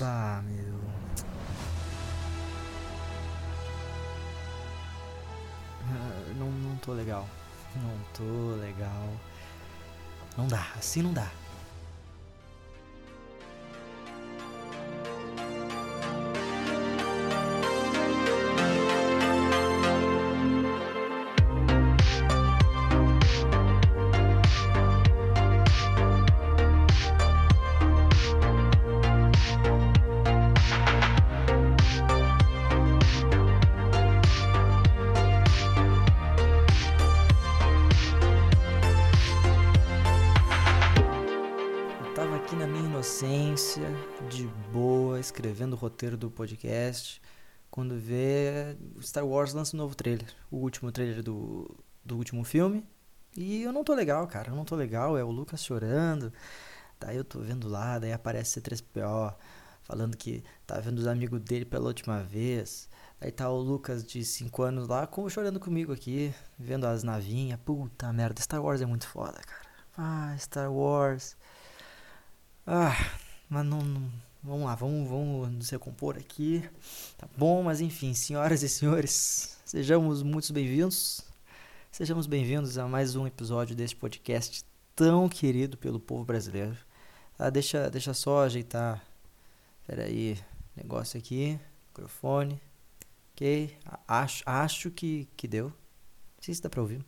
Bah, meu. Ah, Não, não tô legal. Não tô legal. Não dá, assim não dá. Inocência, de boa, escrevendo o roteiro do podcast, quando vê Star Wars lança um novo trailer, o último trailer do, do último filme. E eu não tô legal, cara, eu não tô legal, é o Lucas chorando. Daí eu tô vendo lá, daí aparece C3PO falando que tá vendo os amigos dele pela última vez. Aí tá o Lucas de 5 anos lá com, chorando comigo aqui, vendo as navinhas. Puta merda, Star Wars é muito foda, cara. Ah, Star Wars. Ah, mas não, não- Vamos lá, vamos, vamos nos recompor aqui. Tá bom, mas enfim, senhoras e senhores, sejamos muito bem-vindos. Sejamos bem-vindos a mais um episódio deste podcast tão querido pelo povo brasileiro. Ah, deixa, deixa só ajeitar. Pera aí, negócio aqui, microfone. Ok, acho, acho que, que deu. Não sei se dá pra ouvir.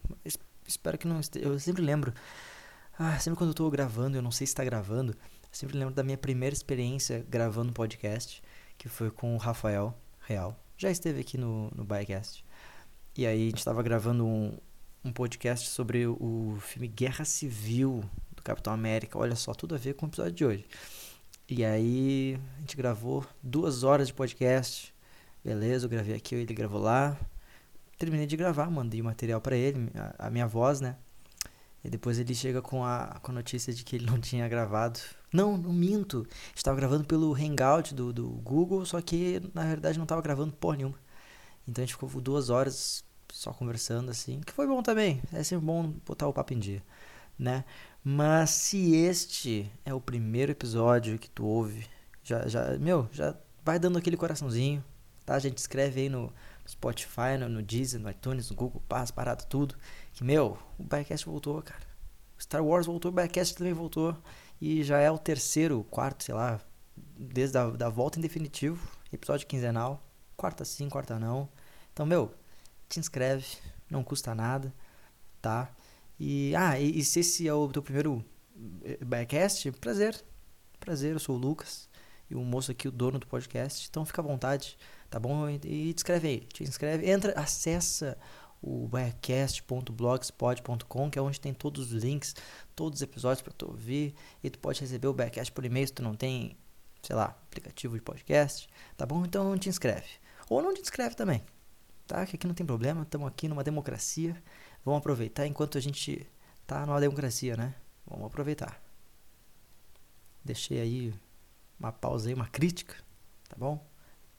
Espero que não esteja. Eu sempre lembro. Ah, sempre quando eu tô gravando, eu não sei se tá gravando. Sempre lembro da minha primeira experiência gravando podcast, que foi com o Rafael Real. Já esteve aqui no, no Bycast. E aí a gente tava gravando um, um podcast sobre o, filme Guerra Civil do Capitão América. Olha só, tudo a ver com o episódio de hoje. E aí a gente gravou duas horas de podcast. Beleza, eu gravei aqui, ele gravou lá. Terminei de gravar, mandei o material pra ele, a, a minha voz, né? E depois ele chega com a, com a notícia de que ele não tinha gravado. Não, não minto. Estava gravando pelo Hangout do, do Google, só que na verdade não estava gravando porra nenhuma. Então a gente ficou duas horas só conversando assim, que foi bom também. É sempre bom botar o papo em dia, né? Mas se este é o primeiro episódio que tu ouve, já, já, meu, já vai dando aquele coraçãozinho, tá? A gente escreve aí no Spotify, no, no Deezer, no iTunes, no Google Pass, parado tudo. Que, meu, o Bycast voltou, cara. Star Wars voltou, o Bycast também voltou. E já é o terceiro, quarto, sei lá, desde a da volta em definitivo, episódio quinzenal. Quarta sim, quarta não. Então, meu, te inscreve, não custa nada, tá? E, ah, e, e se esse é o teu primeiro eh, Bycast, prazer. Prazer, eu sou o Lucas. E o moço aqui, o dono do podcast. Então fica à vontade, tá bom? E, e te inscreve aí, te inscreve. Entra, acessa o backcast.blogspot.com, que é onde tem todos os links, todos os episódios para tu ouvir. E tu pode receber o Backcast por e-mail se tu não tem, sei lá, aplicativo de podcast, tá bom? Então te inscreve. Ou não te inscreve também, tá? Que aqui não tem problema, estamos aqui numa democracia. Vamos aproveitar enquanto a gente tá numa democracia, né? Vamos aproveitar. Deixei aí uma pausa aí, uma crítica, tá bom?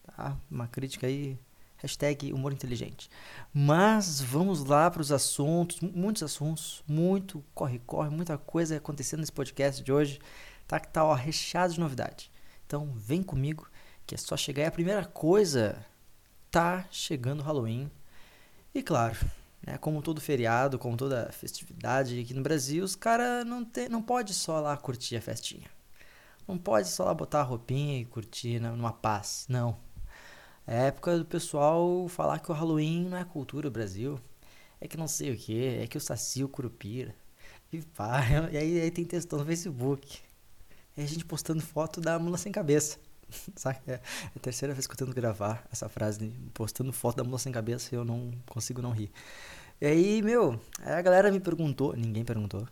Tá? Uma crítica aí Hashtag humor inteligente. Mas vamos lá para os assuntos, mu- muitos assuntos, muito corre-corre, muita coisa acontecendo nesse podcast de hoje. Tá que tá ó, recheado de novidade. Então vem comigo, que é só chegar. E a primeira coisa, tá chegando o Halloween. E claro, né, como todo feriado, como toda festividade aqui no Brasil, os caras não, tem- não pode só lá curtir a festinha. Não pode só lá botar a roupinha e curtir numa paz. Não. É época do pessoal falar que o Halloween não é cultura Brasil. É que não sei o que, é que o Saci, o Curupira. E pá, e aí, aí tem textão no Facebook. E a gente postando foto da mula sem cabeça. Sabe? É a terceira vez que eu tento gravar essa frase, postando foto da mula sem cabeça e eu não consigo não rir. E aí, meu, a galera me perguntou, ninguém perguntou,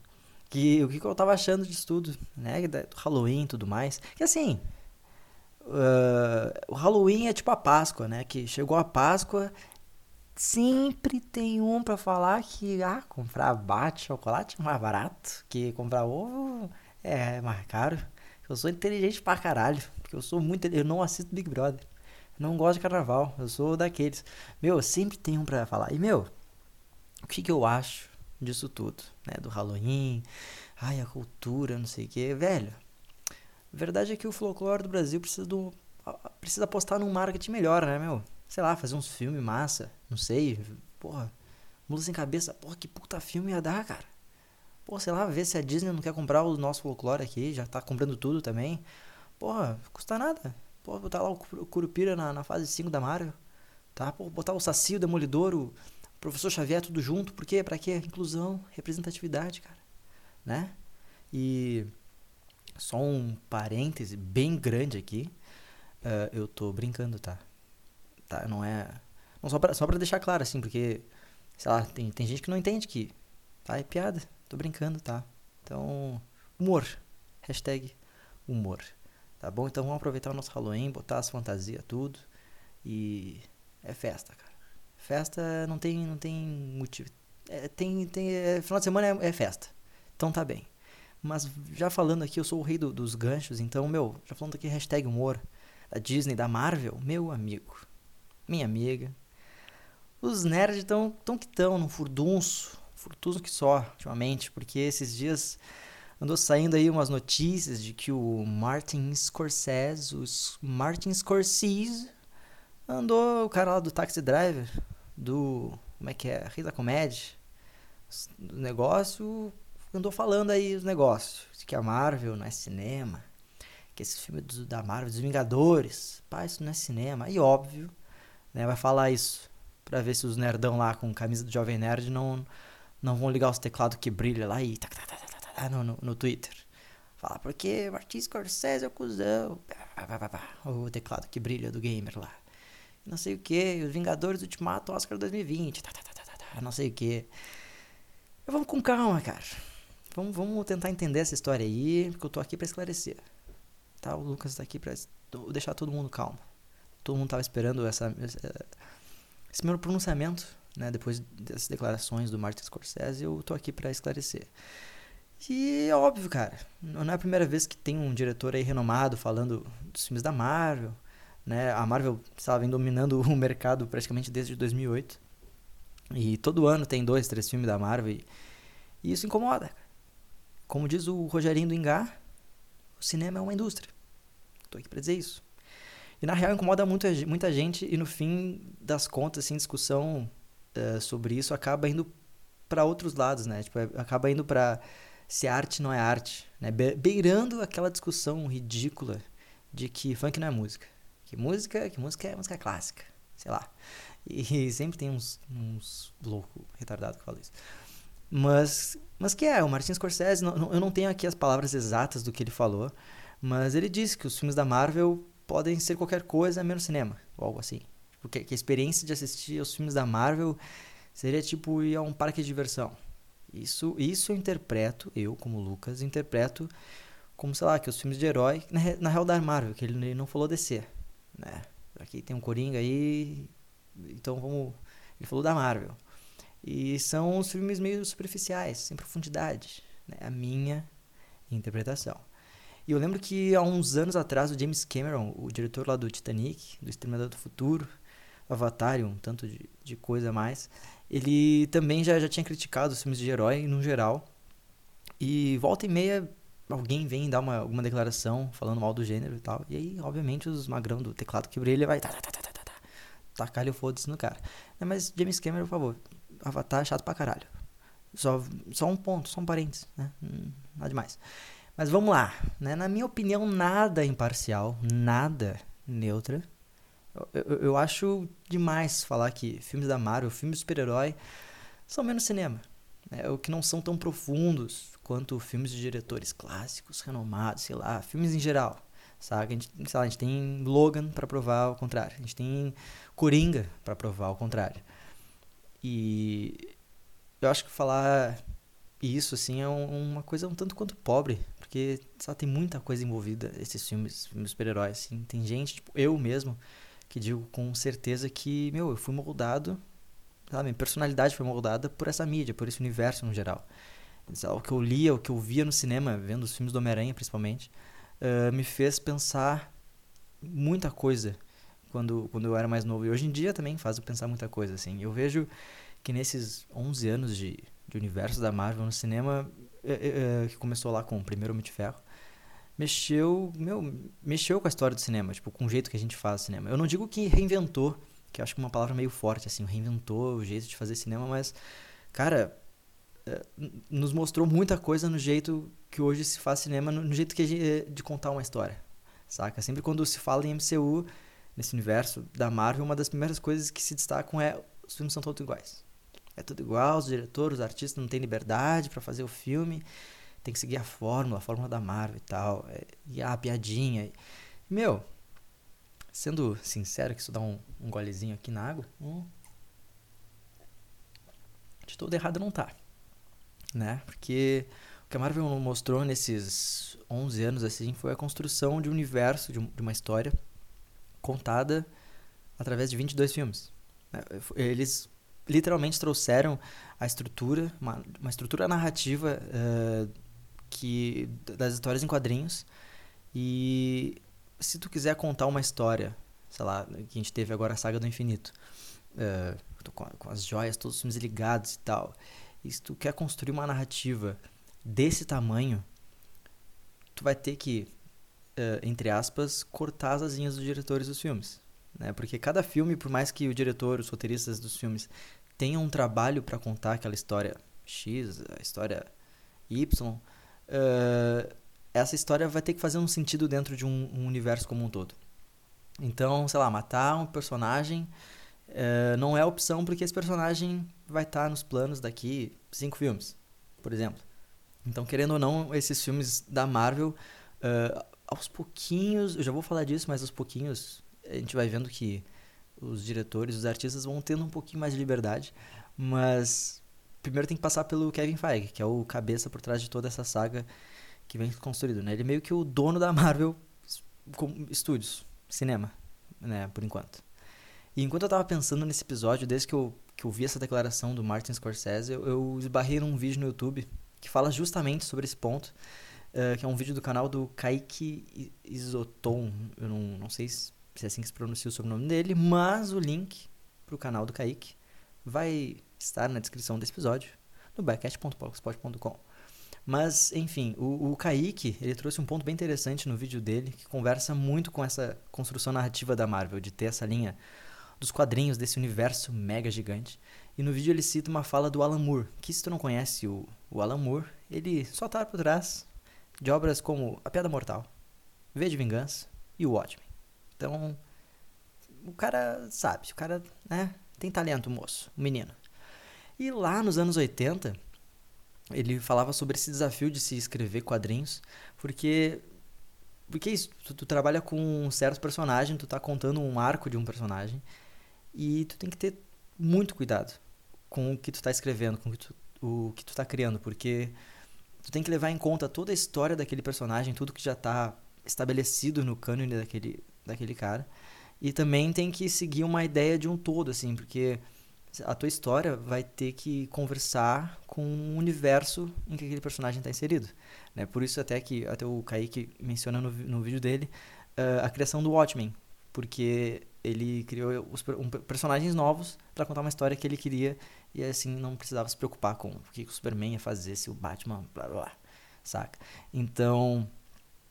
que o que, que eu tava achando disso tudo, né? Do Halloween e tudo mais. Que assim, ah, o Halloween é tipo a Páscoa, né? Que chegou a Páscoa, sempre tem um pra falar que ah, comprar bate chocolate é mais barato, que comprar ovo é mais caro. Eu sou inteligente pra caralho, porque eu sou muito, eu não assisto Big Brother. Não gosto de carnaval, eu sou daqueles. Meu, sempre tem um pra falar. E meu, o que que eu acho disso tudo, né? Do Halloween, ai, a cultura, não sei o que, velho. A verdade é que o folclore do Brasil precisa do precisa apostar num marketing melhor, né, meu? Sei lá, fazer uns filmes massa, não sei, porra. Mula sem cabeça, porra, que puta filme ia dar, cara. Pô, sei lá, ver se a Disney não quer comprar o nosso folclore aqui, já tá comprando tudo também. Porra, custa nada. Pô, botar lá o Curupira na, na fase 5 da Marvel. Tá? Pô, botar o Saci, o Demolidor, o Professor Xavier, tudo junto. Por quê? Pra quê? Inclusão, representatividade, cara. Né? E só um parêntese bem grande aqui. Uh, eu tô brincando, tá? Tá, não é... Não, só, pra, só pra deixar claro, assim, porque... Sei lá, tem, tem gente que não entende que... Tá, é piada. Tô brincando, tá? Então, humor. Hashtag humor. Tá bom? Então vamos aproveitar o nosso Halloween, botar as fantasias, tudo. E é festa, cara. Festa não tem, não tem motivo. É, tem, tem, é, final de semana é, é, festa. Então tá bem. Mas já falando aqui, eu sou o rei do, dos ganchos, então, meu, já falando aqui hashtag humor da Disney, da Marvel, meu amigo, minha amiga. Os nerds estão tão que estão num furdunço, furdunço que só, ultimamente, porque esses dias andou saindo aí umas notícias de que o Martin Scorsese, o Martin Scorsese, andou o cara lá do Taxi Driver, do como é que é, Rei da Comédia, do negócio, andou falando aí os negócios, que a Marvel não é cinema, que esse filme do, da Marvel, dos Vingadores, pá, isso não é cinema, e óbvio, né, vai falar isso, pra ver se os nerdão lá com camisa do Jovem Nerd não, não vão ligar os teclados que brilha lá e tá, tá, tá, ah, no, no, no Twitter. Fala, porque Martin Scorsese é o cuzão. O teclado que brilha do gamer lá. Não sei o que. Os Vingadores Ultimato Oscar 2020. Tá, tá, tá, tá, tá, não sei o que. Vamos com calma, cara. Vamos, vamos tentar entender essa história aí, porque eu tô aqui para esclarecer. Tá? O Lucas tá aqui pra deixar todo mundo calmo. Todo mundo tava esperando essa, esse meu pronunciamento, né? Depois dessas declarações do Martin Scorsese, eu tô aqui para esclarecer. E é óbvio, cara, não é a primeira vez que tem um diretor aí renomado falando dos filmes da Marvel, né? A Marvel vem dominando o mercado praticamente desde 2008. E todo ano tem dois, três filmes da Marvel e, e isso incomoda. Como diz o Rogerinho do Engar, o cinema é uma indústria. Tô aqui para dizer isso. E na real incomoda muito, muita gente e no fim das contas, assim, discussão uh, sobre isso acaba indo para outros lados, né? Tipo, acaba indo para se arte não é arte, né? Beirando aquela discussão ridícula de que funk não é música. Que música, que música é música clássica, sei lá. E, sempre tem uns, uns loucos retardados que falam isso. Mas, mas que é, o Martin Scorsese, não, eu não tenho aqui as palavras exatas do que ele falou, mas ele disse que os filmes da Marvel podem ser qualquer coisa menos cinema, ou algo assim. Porque que a experiência de assistir aos filmes da Marvel seria tipo ir a um parque de diversão. Isso, isso eu interpreto, eu como Lucas, interpreto como, sei lá, que os filmes de herói, na, na real da Marvel, que ele não falou DC, né? Aqui tem um Coringa aí, então vamos... Ele falou da Marvel. E são os filmes meio superficiais, sem profundidade, né? A minha interpretação. E eu lembro que há uns anos atrás o James Cameron, o diretor lá do Titanic, do Exterminador do Futuro, Avatar um tanto de, de coisa a mais, ele também já, já tinha criticado os filmes de herói no geral. E volta e meia alguém vem dar uma, alguma declaração falando mal do gênero e tal. E aí, obviamente, os magrão do teclado que brilha vai tá, tá, tá, tacar o foda-se no cara. É, mas James Cameron, por favor, Avatar é chato pra caralho. Só, só um ponto, só um parênteses, né? Hum, nada demais. Mas vamos lá, né? Na minha opinião, nada imparcial, nada neutra. Eu, eu, eu acho demais falar que filmes da Marvel, filmes de super-herói, são menos cinema. Né? O que não são tão profundos quanto filmes de diretores clássicos, renomados, sei lá, filmes em geral. Sabe? A gente, lá, a gente tem Logan para provar o contrário. A gente tem Coringa para provar o contrário. E eu acho que falar isso assim é um, uma coisa um tanto quanto pobre, porque sabe, tem muita coisa envolvida esses filmes, filmes super-heróis. Assim. Tem gente, tipo eu mesmo, que digo com certeza que, meu, eu fui moldado, sabe, minha personalidade foi moldada por essa mídia, por esse universo no geral. O que eu lia, o que eu via no cinema, vendo os filmes do Homem-Aranha principalmente, uh, me fez pensar muita coisa quando, quando eu era mais novo. E hoje em dia também faz eu pensar muita coisa, assim. Eu vejo que nesses 11 anos de, de universo da Marvel no cinema, uh, uh, que começou lá com o primeiro Homem de Ferro, mexeu, meu, mexeu com a história do cinema, tipo, com o jeito que a gente faz cinema. Eu não digo que reinventou, que acho que é uma palavra meio forte, assim, reinventou o jeito de fazer cinema, mas, cara, eh, nos mostrou muita coisa no jeito que hoje se faz cinema, no jeito que gente, de contar uma história, saca? Sempre quando se fala em MCU, nesse universo da Marvel, uma das primeiras coisas que se destacam é os filmes são todos iguais. É tudo igual, os diretores, os artistas não têm liberdade para fazer o filme, tem que seguir a fórmula, a fórmula da Marvel e tal, é, e a piadinha. Meu, sendo sincero, que isso dá um, um golezinho aqui na água, hum, de todo errado não tá, né? Porque o que a Marvel mostrou nesses 11 anos assim foi a construção de um universo, de, um, de uma história contada através de 22 filmes. Né? Eles literalmente trouxeram a estrutura, uma, uma estrutura narrativa uh, que das histórias em quadrinhos e se tu quiser contar uma história, sei lá, que a gente teve agora a saga do infinito, uh, com, com, as joias, todos os filmes ligados e tal, e se tu quer construir uma narrativa desse tamanho, tu vai ter que, entre aspas, cortar as asinhas dos diretores dos filmes. Né? Porque cada filme, por mais que o diretor, os roteiristas dos filmes tenham um trabalho para contar aquela história X, a história Y, uh, essa história vai ter que fazer um sentido dentro de um, um, universo como um todo. Então, sei lá, matar um personagem uh, não é opção porque esse personagem vai estar tá nos planos daqui cinco filmes, por exemplo. Então, querendo ou não, esses filmes da Marvel, uh, aos pouquinhos, eu já vou falar disso, mas aos pouquinhos a gente vai vendo que os diretores, os artistas vão tendo um pouquinho mais de liberdade, mas primeiro tem que passar pelo Kevin Feige, que é o cabeça por trás de toda essa saga que vem construído, né? Ele é meio que o dono da Marvel Studios, cinema, né, por enquanto. E enquanto eu tava pensando nesse episódio, desde que eu, que eu vi essa declaração do Martin Scorsese, eu, eu esbarrei num vídeo no YouTube que fala justamente sobre esse ponto, uh, que é um vídeo do canal do Kaique Isoton, eu não, não sei se é assim que se pronuncia o sobrenome dele, mas o link para o canal do Kaique vai estar na descrição desse episódio no backcast.blogspot.com. Mas, enfim, o, o Kaique, ele trouxe um ponto bem interessante no vídeo dele, que conversa muito com essa construção narrativa da Marvel, de ter essa linha dos quadrinhos desse universo mega gigante. E no vídeo ele cita uma fala do Alan Moore, que se tu não conhece o, o Alan Moore, ele só tá por trás de obras como A Piada Mortal, V de Vingança e o Watchmen. Então, o cara sabe, o cara, né, tem talento, moço, o menino. E lá nos anos 80, ele falava sobre esse desafio de se escrever quadrinhos, porque porque é isso, tu, tu, trabalha com um certo personagem, tu tá contando um arco de um personagem e tu tem que ter muito cuidado com o que tu tá escrevendo, com o que tu, o que tu tá criando, porque tu tem que levar em conta toda a história daquele personagem, tudo que já tá estabelecido no cânone daquele, daquele cara. E também tem que seguir uma ideia de um todo, assim, porque a tua história vai ter que conversar com o universo em que aquele personagem está inserido. Né? Por isso até que até o Kaique menciona no, no vídeo dele uh, a criação do Watchmen, porque ele criou os um, personagens novos para contar uma história que ele queria e assim não precisava se preocupar com o que o Superman ia fazer, se o Batman, blá blá, blá saca? Então,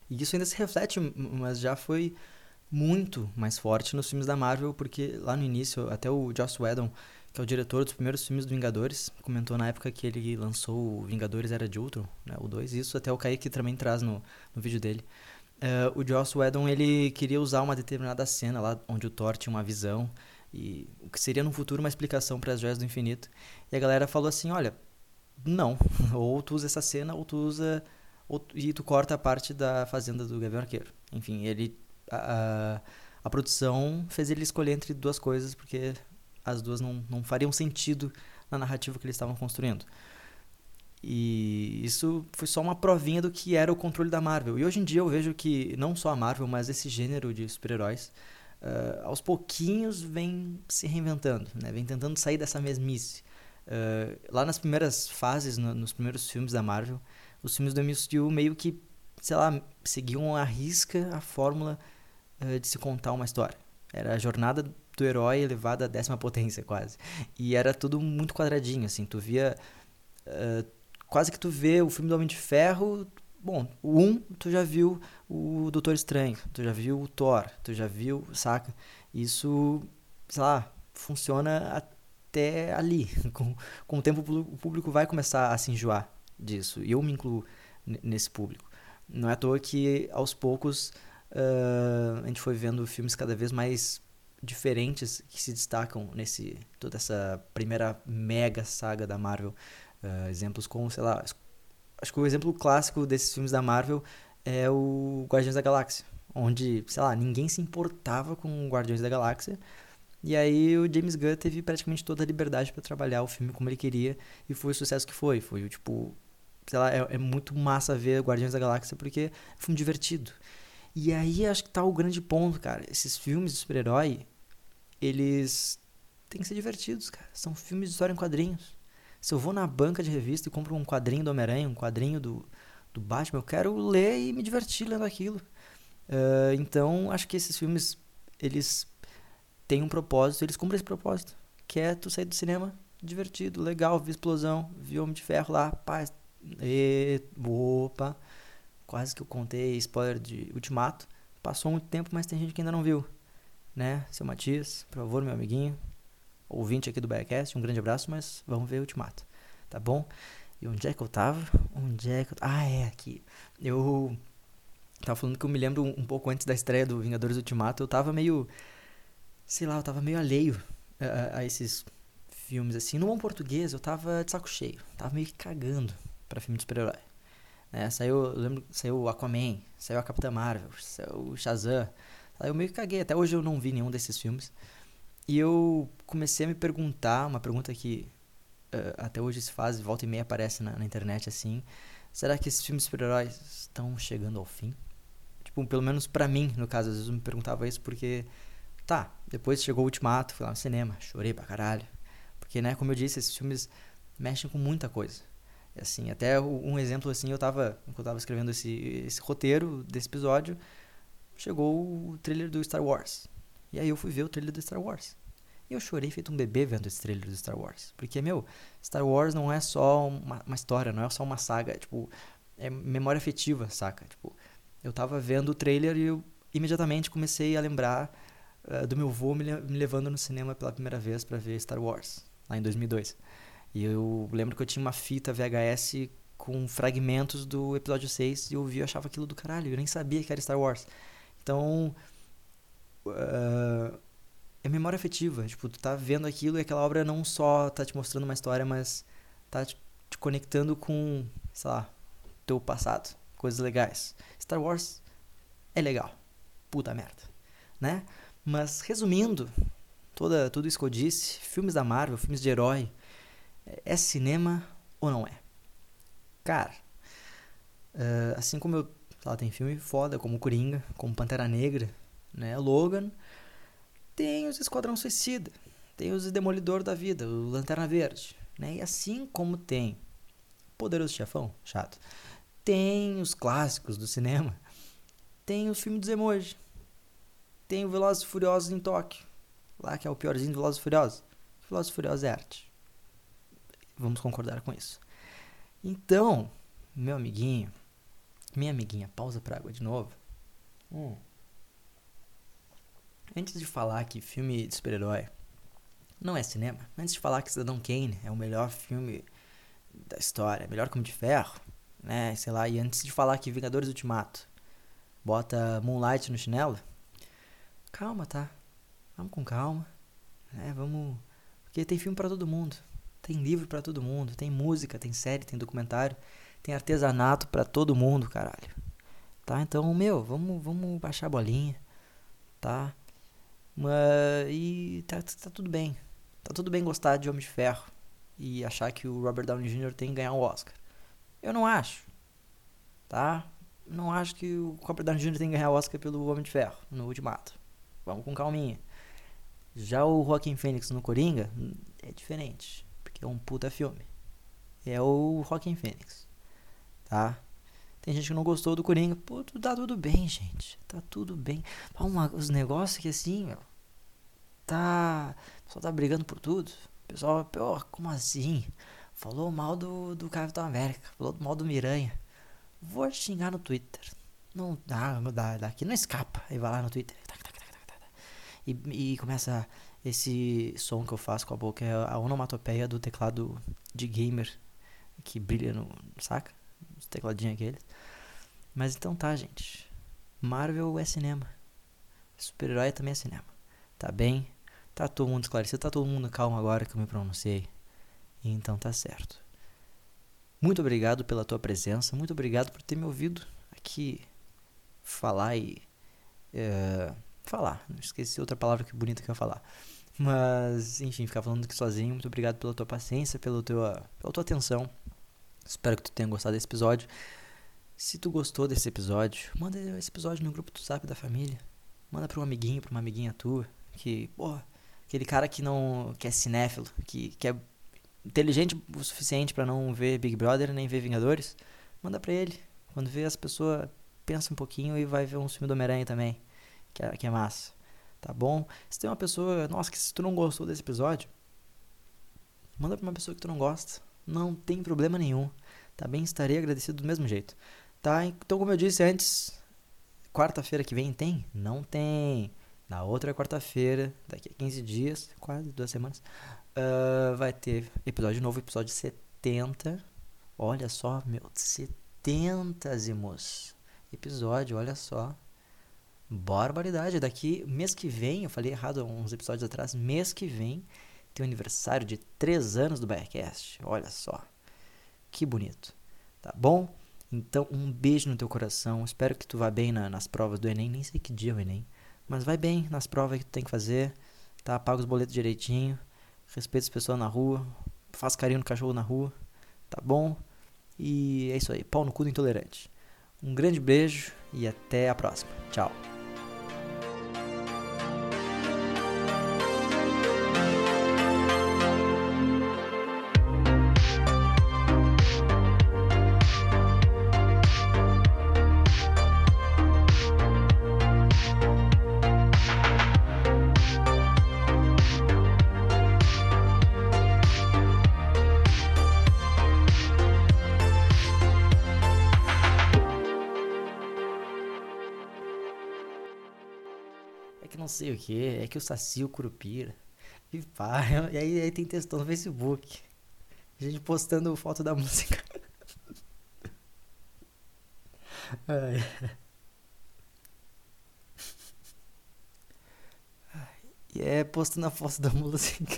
isso ainda se reflete, mas já foi muito mais forte nos filmes da Marvel, porque lá no início, até o Joss Whedon, que é o diretor dos primeiros filmes do Vingadores, comentou na época que ele lançou o Vingadores Era de Ultron, né, o 2, isso até o Kaique também traz no, no vídeo dele. Uh, o Joss Whedon, ele queria usar uma determinada cena lá, onde o Thor tinha uma visão, e o que seria no futuro uma explicação para as joias do infinito. E a galera falou assim, olha, não, ou tu usa essa cena, ou tu usa... Ou, e tu corta a parte da fazenda do Gavião Arqueiro. Enfim, ele a, a produção fez ele escolher entre duas coisas porque as duas não, não fariam sentido na narrativa que eles estavam construindo. E isso foi só uma provinha do que era o controle da Marvel. E hoje em dia eu vejo que não só a Marvel, mas esse gênero de super-heróis, uh, aos pouquinhos vem se reinventando, né? vem tentando sair dessa mesmice. Uh, lá nas primeiras fases, no, nos primeiros filmes da Marvel, os filmes do MCU meio que, sei lá, seguiam à risca a fórmula uh, de se contar uma história. Era a jornada do herói elevada à décima potência, quase. E era tudo muito quadradinho, assim. Tu via... Uh, quase que tu vê o filme do Homem de Ferro bom, o 1, tu já viu o Doutor Estranho, tu já viu o Thor, tu já viu, saca? Isso, sei lá, funciona até ali. Com, com o tempo o público vai começar a se enjoar disso. E eu me incluo nesse público. Não é à toa que aos poucos uh, a gente foi vendo filmes cada vez mais diferentes que se destacam nesse toda essa primeira mega saga da Marvel. Uh, exemplos como, sei lá, acho que o exemplo clássico desses filmes da Marvel é o Guardiões da Galáxia, onde, sei lá, ninguém se importava com Guardiões da Galáxia. E aí o James Gunn teve praticamente toda a liberdade para trabalhar o filme como ele queria e foi o sucesso que foi. Foi tipo, sei lá, é, é muito massa ver Guardiões da Galáxia porque é um filme divertido. E aí acho que tá o grande ponto, cara. Esses filmes de super-herói, eles têm que ser divertidos, cara. São filmes de história em quadrinhos. Se eu vou na banca de revista e compro um quadrinho do Homem-Aranha, um quadrinho do, do Batman, eu quero ler e me divertir lendo aquilo. Uh, então, acho que esses filmes, eles têm um propósito, eles cumprem esse propósito. Que é tu sair do cinema divertido, legal, ver explosão, ver Homem de Ferro lá, paz, e, opa, quase que eu contei spoiler de Ultimato. Passou muito tempo, mas tem gente que ainda não viu, né? Seu Matias, por favor, meu amiguinho, ouvinte aqui do Biacast, um grande abraço, mas vamos ver Ultimato, tá bom? E onde é que eu tava? Onde é que eu... Ah, é, aqui. Eu tava falando que eu me lembro um, pouco antes da estreia do Vingadores Ultimato, eu tava meio... Sei lá, eu tava meio alheio a, a esses filmes, assim. No bom português, eu tava de saco cheio. Tava meio que cagando pra filme de super-herói. É, saiu, eu lembro, saiu Aquaman, saiu a Capitã Marvel, saiu Shazam. Eu meio que caguei. Até hoje eu não vi nenhum desses filmes. E eu comecei a me perguntar, uma pergunta que uh, até hoje se faz, volta e meia aparece na, na internet assim: será que esses filmes super-heróis estão chegando ao fim? Tipo, pelo menos para mim, no caso, às vezes eu me perguntava isso porque, tá, depois chegou o Ultimato, fui lá no cinema, chorei pra caralho. Porque, né, como eu disse, esses filmes mexem com muita coisa. Assim, até um exemplo assim, eu tava, eu tava escrevendo esse, esse roteiro desse episódio, chegou o trailer do Star Wars. E aí eu fui ver o trailer do Star Wars. E eu chorei feito um bebê vendo esse trailer do Star Wars. Porque, meu, Star Wars não é só uma, uma história, não é só uma saga. Tipo, é memória afetiva, saca? Tipo, eu tava vendo o trailer e eu imediatamente comecei a lembrar uh, do meu avô me, me, levando no cinema pela primeira vez para ver Star Wars, lá em 2002. E eu lembro que eu tinha uma fita VHS com fragmentos do episódio 6 e eu vi e achava aquilo do caralho. Eu nem sabia que era Star Wars. Então, uh, é memória afetiva. Tipo, tu tá vendo aquilo e aquela obra não só tá te mostrando uma história, mas tá te, conectando com, sei lá, teu passado. Coisas legais. Star Wars é legal. Puta merda. Né? Mas, resumindo, toda, tudo isso que eu disse, filmes da Marvel, filmes de herói, é cinema ou não é? Cara, uh, assim como eu, lá tem filme foda, como Coringa, como Pantera Negra, né, Logan, tem os Esquadrão Suicida, tem os Demolidor da Vida, o Lanterna Verde, né? E assim como tem Poderoso Chefão, chato, tem os clássicos do cinema, tem os filmes dos emoji, tem o Velozes e Furiosos em Tóquio, lá que é o piorzinho do Velozes e Furiosos. Velozes e Furiosos é arte. Vamos concordar com isso. Então, meu amiguinho, minha amiguinha, pausa pra água de novo. Hum. Antes de falar que filme de super-herói não é cinema, antes de falar que Cidadão Kane é o melhor filme da história, melhor como de ferro, né, sei lá, e antes de falar que Vingadores Ultimato bota Moonlight no chinelo, calma, tá? Vamos com calma, né? Vamos, porque tem filme para todo mundo, tem livro para todo mundo, tem música, tem série, tem documentário, tem artesanato para todo mundo, caralho. Tá? Então, meu, vamos, vamos baixar a bolinha, tá? Mas, e tá, tá tudo bem. Tá tudo bem gostar de Homem de Ferro e achar que o Robert Downey Jr. tem que ganhar um Oscar. Eu não acho. Tá? Não acho que o Robert Downey Jr. tem que ganhar o Oscar pelo Homem de Ferro no Ultimato. Vamos com calminha. Já o Joaquin Phoenix no Coringa é diferente, porque é um puta filme. É o Joaquin Phoenix. Tá? Tem gente que não gostou do Coringa. Pô, tá tudo bem, gente. Tá tudo bem. Uma, os negócios que assim, meu. Tá. O pessoal tá brigando por tudo. O pessoal, pô, como assim? Falou mal do, do Capitão América. Falou mal do Miranha. Vou xingar no Twitter. Não dá, dá daqui não escapa. Aí vai lá no Twitter. E, e começa esse som que eu faço com a boca. É a onomatopeia do teclado de gamer que brilha no. Saca? Os tecladinhos aqueles. Mas então tá, gente. Marvel é cinema. Super-herói também é cinema. Tá bem? Tá todo mundo esclarecido. Tá todo mundo calmo agora que eu me pronunciei. Então tá certo. Muito obrigado pela tua presença. Muito obrigado por ter me ouvido aqui falar e. É, falar. Não esqueci outra palavra que bonita que eu ia falar. Mas, enfim, ficar falando aqui sozinho. Muito obrigado pela tua paciência, pela tua, pela tua atenção. Espero que tu tenha gostado desse episódio. Se tu gostou desse episódio, manda esse episódio no grupo do Zap da família. Manda pra um amiguinho, pra uma amiguinha tua. Que, porra, aquele cara que não. que é cinéfilo, que, que é inteligente o suficiente para não ver Big Brother nem ver Vingadores. Manda pra ele. Quando vê as pessoas, pensa um pouquinho e vai ver um filme do Homem-Aranha também. Que é, que é massa. Tá bom? Se tem uma pessoa. Nossa, que se tu não gostou desse episódio, manda pra uma pessoa que tu não gosta. Não tem problema nenhum. Tá bem? Estarei agradecido do mesmo jeito. Tá? Então, como eu disse antes, quarta-feira que vem tem? Não tem. Na outra quarta-feira, daqui a 15 dias, quase duas semanas, uh, vai ter episódio novo, episódio 70. Olha só, meu, 70 zimos. Episódio, olha só. Barbaridade. Daqui, mês que vem, eu falei errado uns episódios atrás, mês que vem tem o aniversário de 3 anos do Biacast. Olha só. Que bonito. Tá bom? Então, um beijo no teu coração. Espero que tu vá bem na, nas provas do Enem. Nem sei que dia é o Enem. Mas vai bem nas provas que tu tem que fazer. Tá? Paga os boletos direitinho. Respeita as pessoas na rua. Faz carinho no cachorro na rua. Tá bom? E é isso aí. Pau no cu do intolerante. Um grande beijo e até a próxima. Tchau. Sei o que, é que o Saci, o Curupira. E pá, e aí, aí tem textão no Facebook. A gente postando foto da música. Ai. E é postando a foto da música.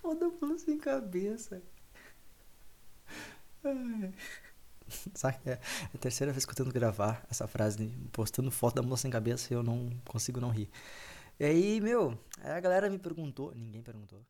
Foda a mula sem cabeça. Ai. Sabe? É a terceira vez que eu tento gravar essa frase, postando foto da mula sem cabeça e eu não consigo não rir. E aí, meu, aí a galera me perguntou, ninguém perguntou.